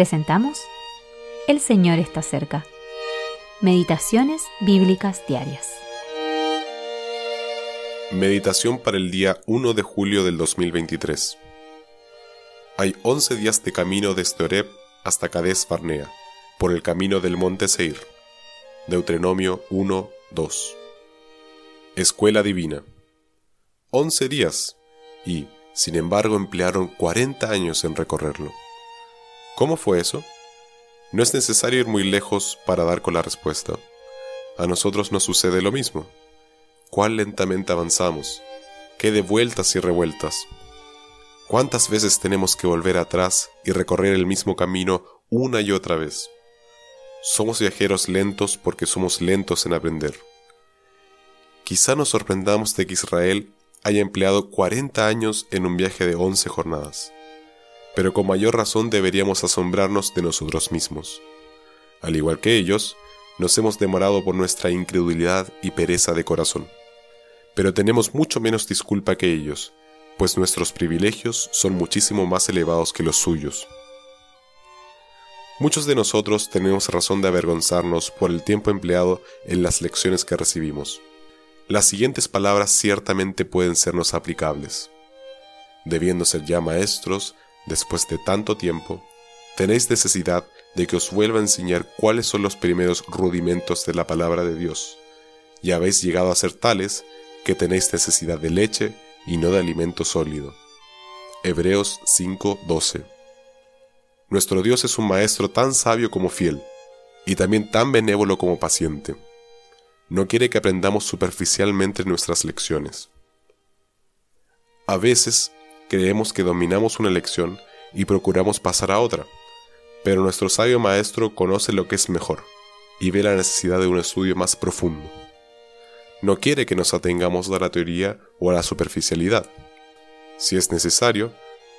presentamos El Señor está cerca. Meditaciones Bíblicas Diarias. Meditación para el día 1 de julio del 2023. Hay 11 días de camino desde Oreb hasta Cades Barnea, por el camino del monte Seir. Deuteronomio 1, 2. Escuela Divina. 11 días, y, sin embargo, emplearon 40 años en recorrerlo. ¿Cómo fue eso? No es necesario ir muy lejos para dar con la respuesta. A nosotros nos sucede lo mismo. Cuán lentamente avanzamos, qué de vueltas y revueltas. ¿Cuántas veces tenemos que volver atrás y recorrer el mismo camino una y otra vez? Somos viajeros lentos porque somos lentos en aprender. Quizá nos sorprendamos de que Israel haya empleado 40 años en un viaje de 11 jornadas pero con mayor razón deberíamos asombrarnos de nosotros mismos. Al igual que ellos, nos hemos demorado por nuestra incredulidad y pereza de corazón. Pero tenemos mucho menos disculpa que ellos, pues nuestros privilegios son muchísimo más elevados que los suyos. Muchos de nosotros tenemos razón de avergonzarnos por el tiempo empleado en las lecciones que recibimos. Las siguientes palabras ciertamente pueden sernos aplicables. Debiendo ser ya maestros, después de tanto tiempo, tenéis necesidad de que os vuelva a enseñar cuáles son los primeros rudimentos de la palabra de Dios, y habéis llegado a ser tales que tenéis necesidad de leche y no de alimento sólido. Hebreos 5:12 Nuestro Dios es un Maestro tan sabio como fiel, y también tan benévolo como paciente. No quiere que aprendamos superficialmente nuestras lecciones. A veces creemos que dominamos una lección y procuramos pasar a otra, pero nuestro sabio maestro conoce lo que es mejor y ve la necesidad de un estudio más profundo. No quiere que nos atengamos a la teoría o a la superficialidad. Si es necesario,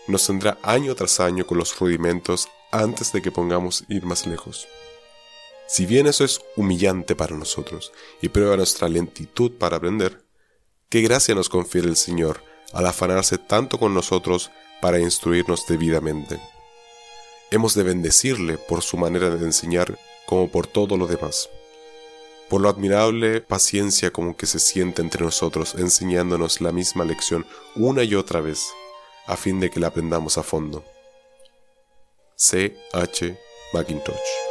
nos tendrá año tras año con los rudimentos antes de que pongamos ir más lejos. Si bien eso es humillante para nosotros y prueba nuestra lentitud para aprender, qué gracia nos confiere el Señor al afanarse tanto con nosotros para instruirnos debidamente. Hemos de bendecirle por su manera de enseñar como por todo lo demás, por la admirable paciencia como que se siente entre nosotros enseñándonos la misma lección una y otra vez, a fin de que la aprendamos a fondo. C. H. McIntosh